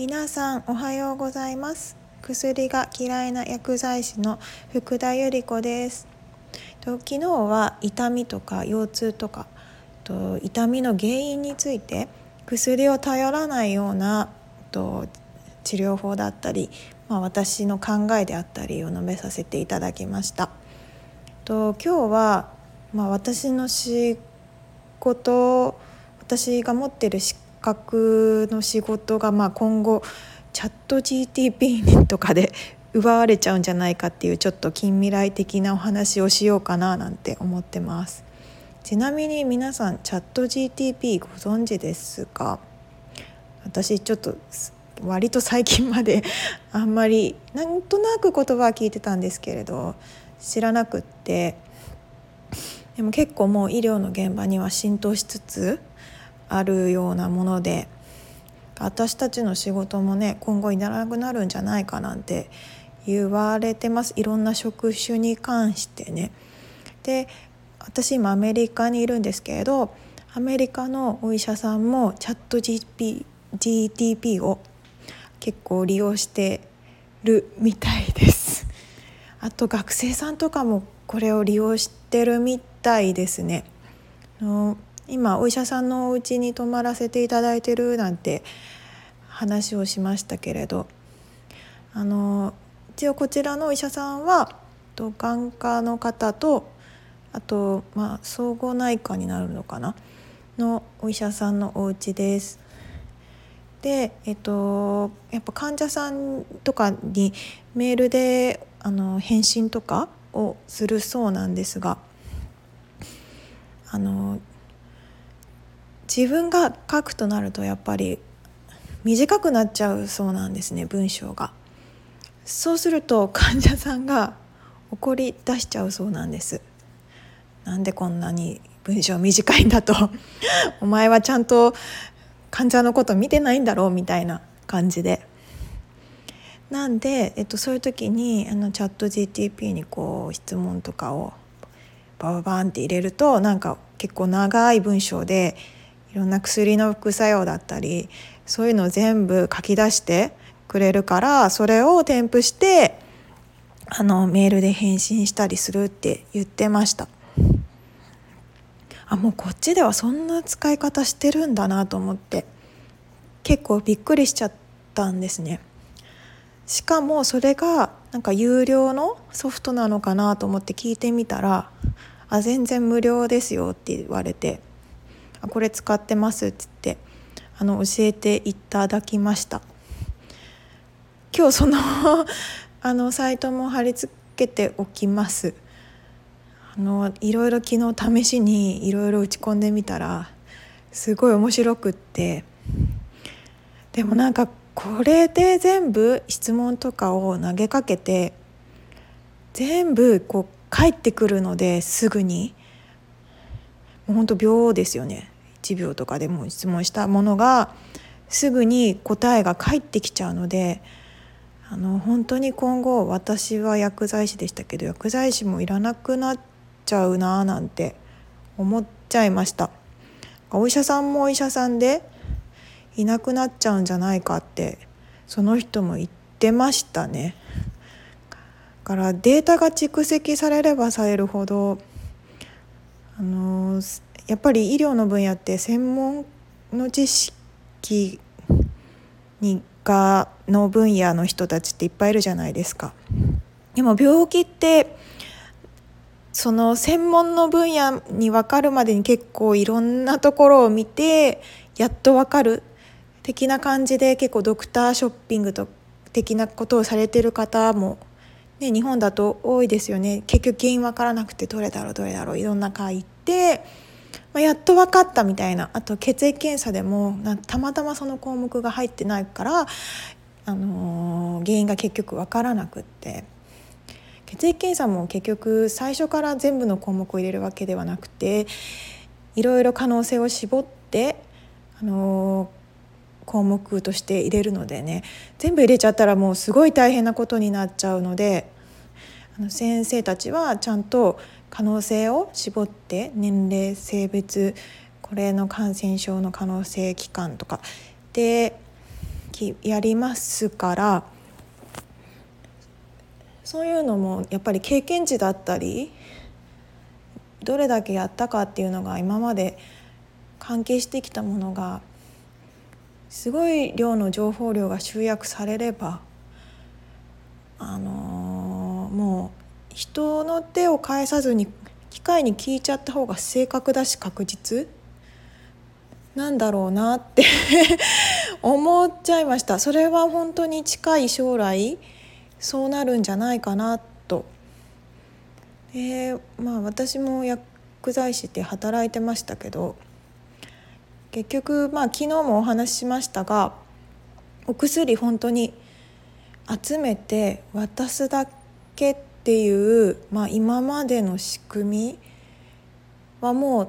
皆さんおはようございます。薬が嫌いな薬剤師の福田由里子です。と昨日は痛みとか腰痛とかと痛みの原因について薬を頼らないようなと治療法だったり、まあ、私の考えであったりを述べさせていただきました。と今日は、まあ、私の仕事私が持ってる資格の仕事がまあ今後チャット GTP とかで奪われちゃうんじゃないかっていうちょっと近未来的なお話をしようかななんて思ってます。ちなみに皆さんチャット GTP ご存知ですか？私ちょっと割と最近まで あんまりなんとなく言葉は聞いてたんですけれど知らなくって。でも結構もう医療の現場には浸透しつつあるようなもので私たちの仕事もね今後いらなくなるんじゃないかなんて言われてますいろんな職種に関してね。で私今アメリカにいるんですけれどアメリカのお医者さんもチャット GP GTP を結構利用してるみたいです。あと学生さんとかもこれを利用してるみたいですね。今お医者さんのお家に泊まらせていただいてるなんて話をしましたけれどあの一応こちらのお医者さんは眼科の方とあと、まあ、総合内科になるのかなのお医者さんのお家です。で、えっと、やっぱ患者さんとかにメールであの返信とかをするそうなんですがあの自分が書くとなるとやっぱり短くなっちゃうそうなんですね文章が。そうすると患者さんが怒り出しちゃうそうなんです。なんでこんなに文章短いんだと お前はちゃんと患者のこと見てないんだろうみたいな感じで。なんで、えっと、そういう時にあのチャット GTP にこう質問とかをバババンって入れるとなんか結構長い文章でいろんな薬の副作用だったりそういうのを全部書き出してくれるからそれを添付してあのメールで返信したりするって言ってました。あもうこっちではそんな使い方してるんだなと思って結構びっくりしちゃったんですね。しかもそれがなんか有料のソフトなのかなと思って聞いてみたらあ全然無料ですよって言われて。あこれ使ってますって言ってあの教えていただきました。今日その あのサイトも貼り付けておきます。あのいろいろ昨日試しにいろいろ打ち込んでみたらすごい面白くって。でもなんかこれで全部質問とかを投げかけて全部こう返ってくるのですぐに。もうほんと秒ですよね。1秒とかでも質問したものがすぐに答えが返ってきちゃうのであの本当に今後私は薬剤師でしたけど薬剤師もいらなくなっちゃうななんて思っちゃいました。お医者さんもお医者さんでいなくなっちゃうんじゃないかってその人も言ってましたね。からデータが蓄積されればされるほどあのやっぱり医療の分野って専門の知識にがの分野の人たちっていっぱいいるじゃないですか。でも病気ってその専門の分野に分かるまでに結構いろんなところを見てやっと分かる的な感じで結構ドクターショッピングと的なことをされてる方もね、日本だと多いですよね結局原因分からなくてどれだろうどれだろういろんな回行って、まあ、やっと分かったみたいな。あと血液検査でもたまたまその項目が入ってないから、あのー、原因が結局分からなくって。血液検査も結局最初から全部の項目を入れるわけではなくていろいろ可能性を絞って、あのー項目として入れるのでね。全部入れちゃったらもうすごい大変なことになっちゃうので先生たちはちゃんと可能性を絞って年齢性別これの感染症の可能性期間とかでやりますからそういうのもやっぱり経験値だったりどれだけやったかっていうのが今まで関係してきたものがすごい量の情報量が集約されればあのー、もう人の手を返さずに機械に聞いちゃった方が正確だし確実？なんだろうなって 思っちゃいましたそれは本当に近い将来そうなるんじゃないかなと。えー、まあ私も薬剤師って働いてましたけど結局まあ昨日もお話ししましたがお薬本当に集めて渡すだけってっていう、まあ、今までの仕組みはもう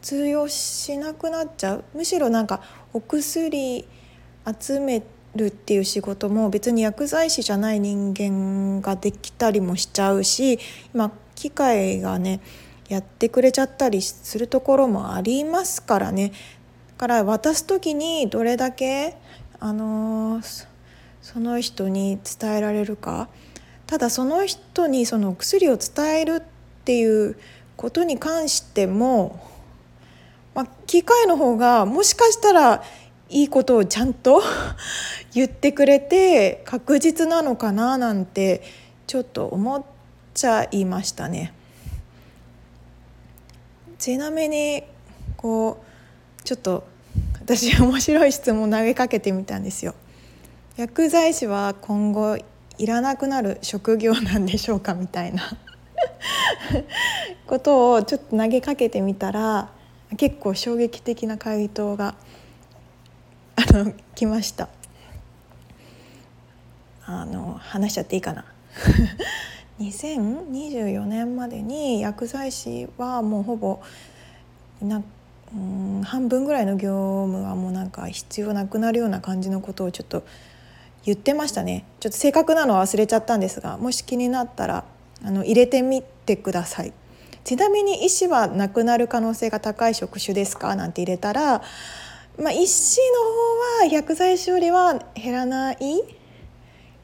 通用しなくなっちゃう。むしろなんかお薬集めるっていう仕事も別に薬剤師じゃない人間ができたりもしちゃうし今機械がねやってくれちゃったりするところもありますからね。だから渡す時にどれだけあのーその人に伝えられるか。ただその人にその薬を伝えるっていうことに関しても、まあ、機械の方がもしかしたらいいことをちゃんと 言ってくれて確実なのかななんてちょっと思っちゃいましたね。ちなみにこうちょっと私面白い質問投げかけてみたんですよ。薬剤師は今後いらなくなる職業なんでしょうかみたいな。ことをちょっと投げかけてみたら結構衝撃的な回答があの来ました。あの話しちゃっていいかな。2024年までに薬剤師はもうほぼなうん半分ぐらいの業務はもうなんか必要なくなるような感じのことをちょっと言ってましたねちょっと正確なのは忘れちゃったんですがもし気になったらあの入れてみてくださいちなみに医師はなくなる可能性が高い職種ですか？なんて入れたら、まあ、医師の方は薬剤師よりは減らない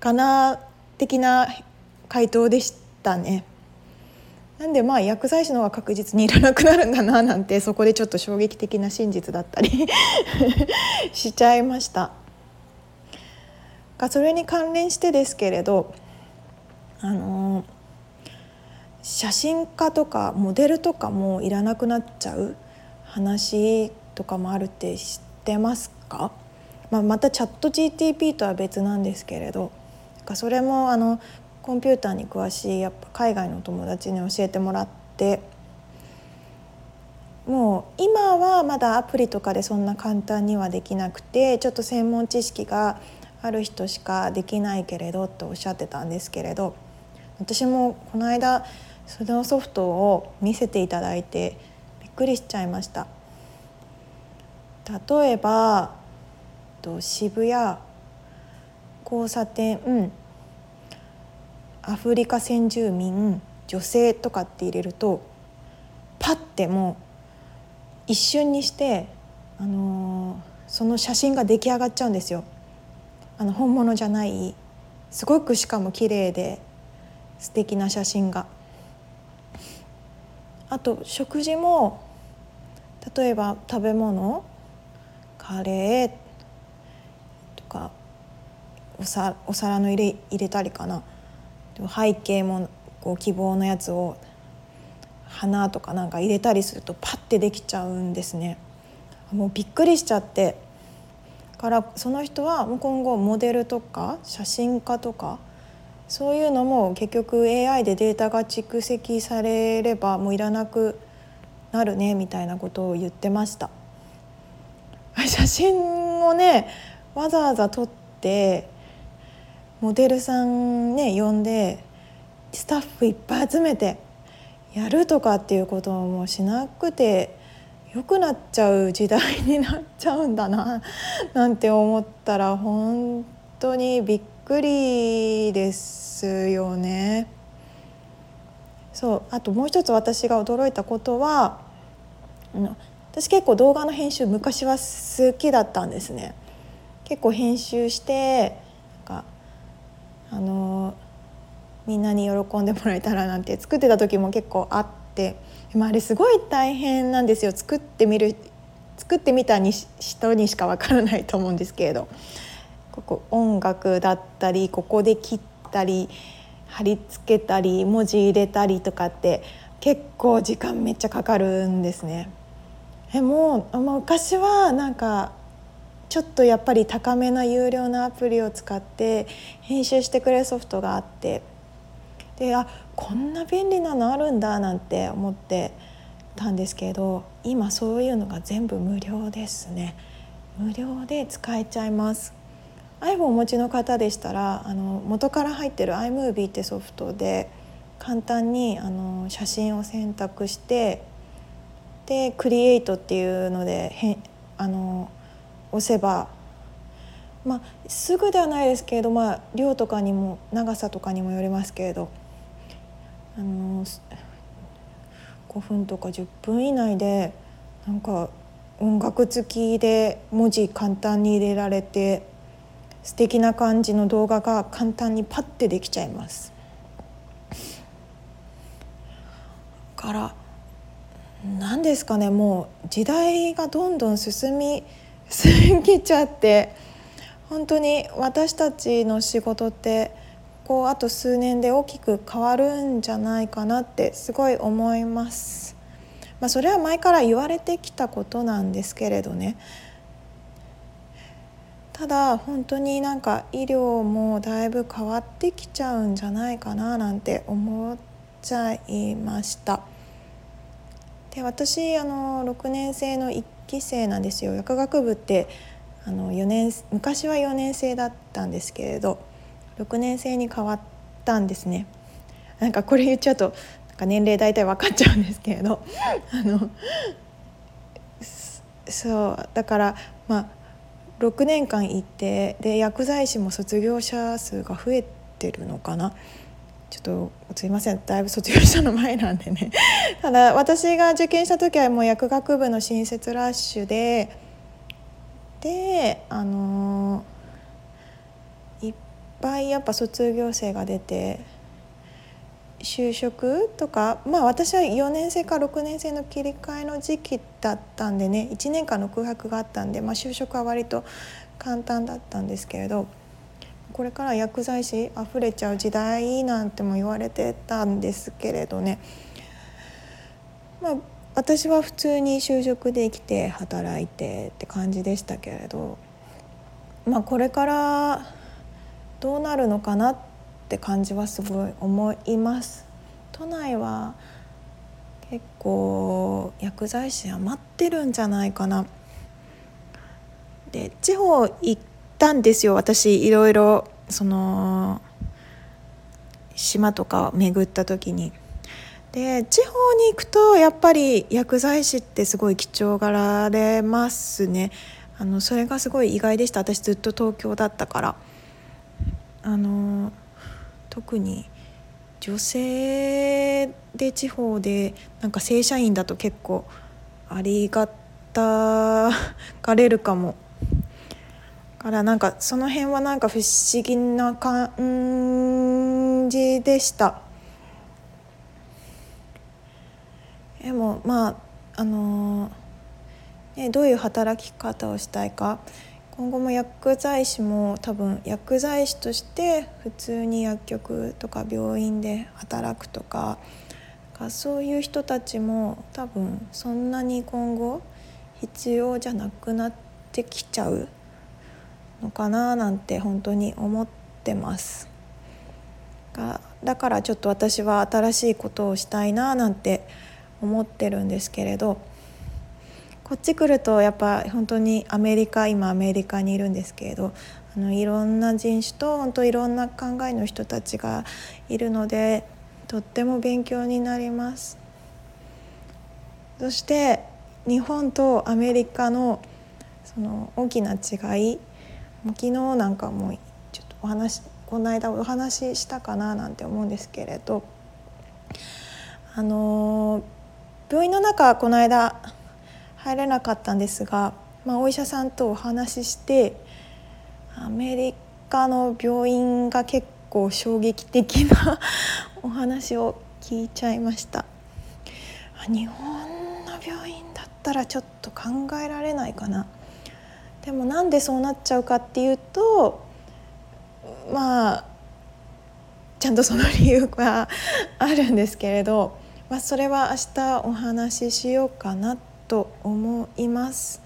かな的な回答でしたね。なんでまあ薬剤師の方が確実にいらなくなるんだななんてそこでちょっと衝撃的な真実だったり しちゃいました。それに関連してですけれどあの写真家とかモデルとかもいらなくなっちゃう話とかもあるって知ってますか、まあ、またチャット GTP とは別なんですけれどそれもあのコンピューターに詳しいやっぱ海外の友達に教えてもらってもう今はまだアプリとかでそんな簡単にはできなくてちょっと専門知識がある人しかできないけれどっておっしゃってたんですけれど私もこの間そのソフトを見せていただいてびっくりしちゃいました例えば渋谷交差点、アフリカ先住民女性とかって入れるとパッてもう一瞬にして、あのー、その写真が出来上がっちゃうんですよ。あの本物じゃないすごくしかも綺麗で素敵な写真が。あと食事も例えば食べ物カレーとかおさお皿の入れ入れたりかな背景もこう希望のやつを花とかなんか入れたりするとパッてできちゃうんですね。もうびっくりしちゃってからその人は今後モデルとか写真家とかそういうのも結局 AI でデータが蓄積されればもういらなくなるねみたいなことを言ってました。写真をねわざわざ撮ってモデルさんね呼んでスタッフいっぱい集めてやるとかっていうこともしなくて良くなっちゃう時代になっちゃうんだな なんて思ったら本当にびっくりですよね。そうあともう一つ私が驚いたことは私結構動画の編集昔は好きだったんですね。結構編集してなんかあのみんなに喜んでもらえたらなんて作ってた時も結構あってでもあれすごい大変なんですよ作ってみる作ってみたに人にしかわからないと思うんですけれどここ音楽だったりここで切ったり貼り付けたり文字入れたりとかって結構時間めっちゃかかるんですね。えもう昔はなんかちょっとやっぱり高めな有料なアプリを使って編集してくれるソフトがあってであこんな便利なのあるんだなんて思ってたんですけど今そういうのが全部無料ですね。無料で使えちゃいます。iPhone お持ちの方でしたらあの元から入ってる iMovie ってソフトで簡単にあの写真を選択してでクリエイトっていうのでへあの押せばまあすぐではないですけれど、まあ、量とかにも長さとかにもよりますけれどあの5分とか10分以内でなんか音楽付きで文字簡単に入れられて素敵な感じの動画が簡単にパッてできちゃいます。から何ですかねもう時代がどんどん進み 過ぎちゃって本当に私たちの仕事ってこうあと数年で大きく変わるんじゃないかなってすごい思います。まあ、それは前から言われてきたことなんですけれどねただ本当になんか医療もだいぶ変わってきちゃうんじゃないかななんて思っちゃいました。で私あの6年生の1期生なんですよ薬学部ってあの4年昔は4年生だったんですけれど6年生に変わったんですね。なんかこれ言っちゃうとなんか年齢大体分かっちゃうんですけれど。あのそうだからまあ6年間行ってで薬剤師も卒業者数が増えてるのかな。ちょっとすいません。だいぶ卒業したの前なんでね。ただ私が受験した時はもう薬学部の新設ラッシュでであのいっぱいやっぱ卒業生が出て就職とかまあ私は4年生か6年生の切り替えの時期だったんでね1年間の空白があったんで、まあ、就職は割と簡単だったんですけれどこれから薬剤師あふれちゃう時代なんても言われてたんですけれどね。まあ私は普通に就職できて働いてって感じでしたけれどまあこれからどうなるのかなって感じはすごい思います。都内は結構薬剤師余ってるんじゃないかな。で地方行ったんですよ私いろいろその島とか巡った時に。で地方に行くとやっぱり薬剤師ってすごい貴重がられますねあのそれがすごい意外でした私ずっと東京だったからあの特に女性で地方でなんか正社員だと結構ありがたがれるかも。からなんかその辺はなんか不思議な感じでした。でもまああのー、ね、どういう働き方をしたいか。今後も薬剤師も多分薬剤師として普通に薬局とか病院で働くとかそういう人たちも多分そんなに今後必要じゃなくなってきちゃうのかななんて本当に思ってます。だからちょっと私は新しいことをしたいななんて思ってるんですけれどこっち来るとやっぱ本当にアメリカ今アメリカにいるんですけれどあのいろんな人種と本当いろんな考えの人たちがいるのでとっても勉強になります。そして日本とアメリカのその大きな違い昨日なんかもちょっとお話この間お話ししたかななんて思うんですけれどあの病院の中この間入れなかったんですが、まあ、お医者さんとお話ししてアメリカの病院が結構衝撃的な お話を聞いちゃいました。日本の病院だったらちょっと考えられないかな。でもなんでそうなっちゃうかっていうとまあちゃんとその理由が あるんですけれど、まあ、それは明日お話ししようかなと思います。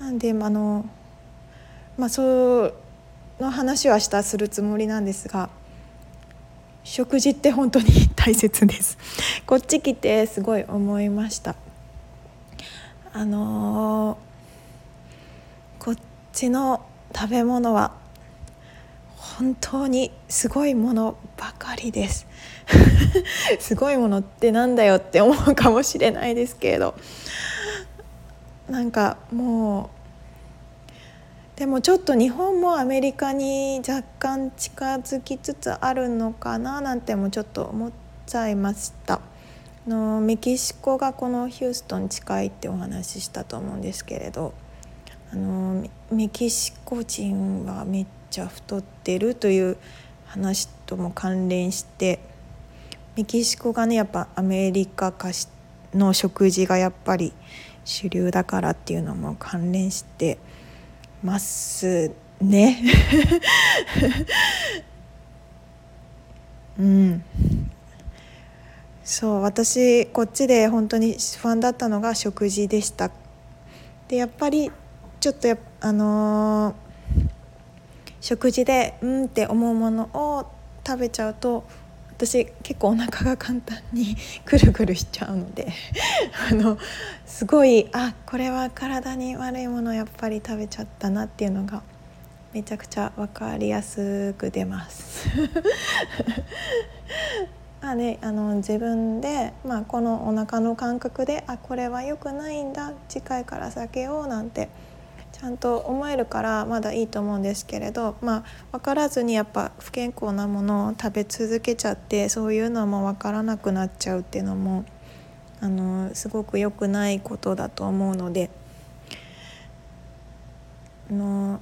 なんであのまあその話は明日するつもりなんですが食事って本当に大切です こっち来てすごい思いましたあのー、こっちの食べ物は本当にすごいものばかりです。すごいものってなんだよって思うかもしれないですけれど。なんかもうでもちょっと日本もアメリカに若干近づきつつあるのかななんてもちょっと思っちゃいました。のメキシコがこのヒューストン近いってお話ししたと思うんですけれど。あのメキシコ人はめっちゃ太ってるという話とも関連してメキシコがねやっぱアメリカ化の食事がやっぱり主流だからっていうのも関連して。ますね うんそう私こっちで本当に不安だったのが食事でしたでやっぱりちょっとやあのー、食事でうんって思うものを食べちゃうと私結構お腹が簡単に くるくるしちゃうので あのすごいあこれは体に悪いものやっぱり食べちゃったなっていうのがめちゃくちゃ分かりやすく出ます。ま あね、あの自分で、まあ、このお腹の感覚であこれは良くないんだ次回から避けようなんてちゃんと思えるからまだいいと思うんですけれどまあ分からずにやっぱ不健康なものを食べ続けちゃってそういうのも分からなくなっちゃうっていうのもあのすごく良くないことだと思うのであの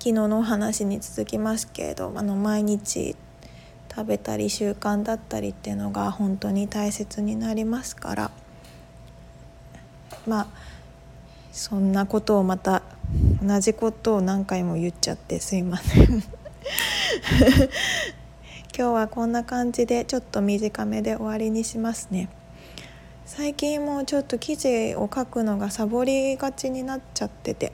昨日のお話に続きますけれどあの毎日食べたり習慣だったりっていうのが本当に大切になりますからまあそんなことをまた同じことを何回も言っちゃってすいません。今日はこんな感じでちょっと短めで終わりにしますね。最近もちょっと記事を書くのがサボりがちになっちゃってて。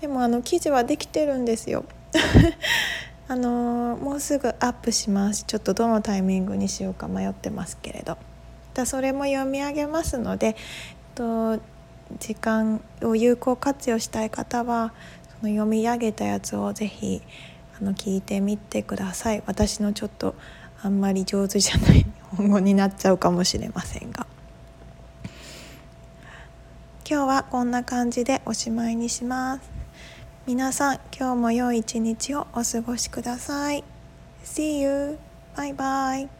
でもあの記事はできてるんですよ。あのー、もうすぐアップします。ちょっとどのタイミングにしようか迷ってますけれど。だそれも読み上げますのでえっと時間を有効活用したい方はその読み上げたやつをぜひあの聞いてみてください。私のちょっとあんまり上手じゃない日 本語になっちゃうかもしれませんが。今日はこんな感じでおしまいにします。皆さん今日も良い一日をお過ごしください。See you! バイバイ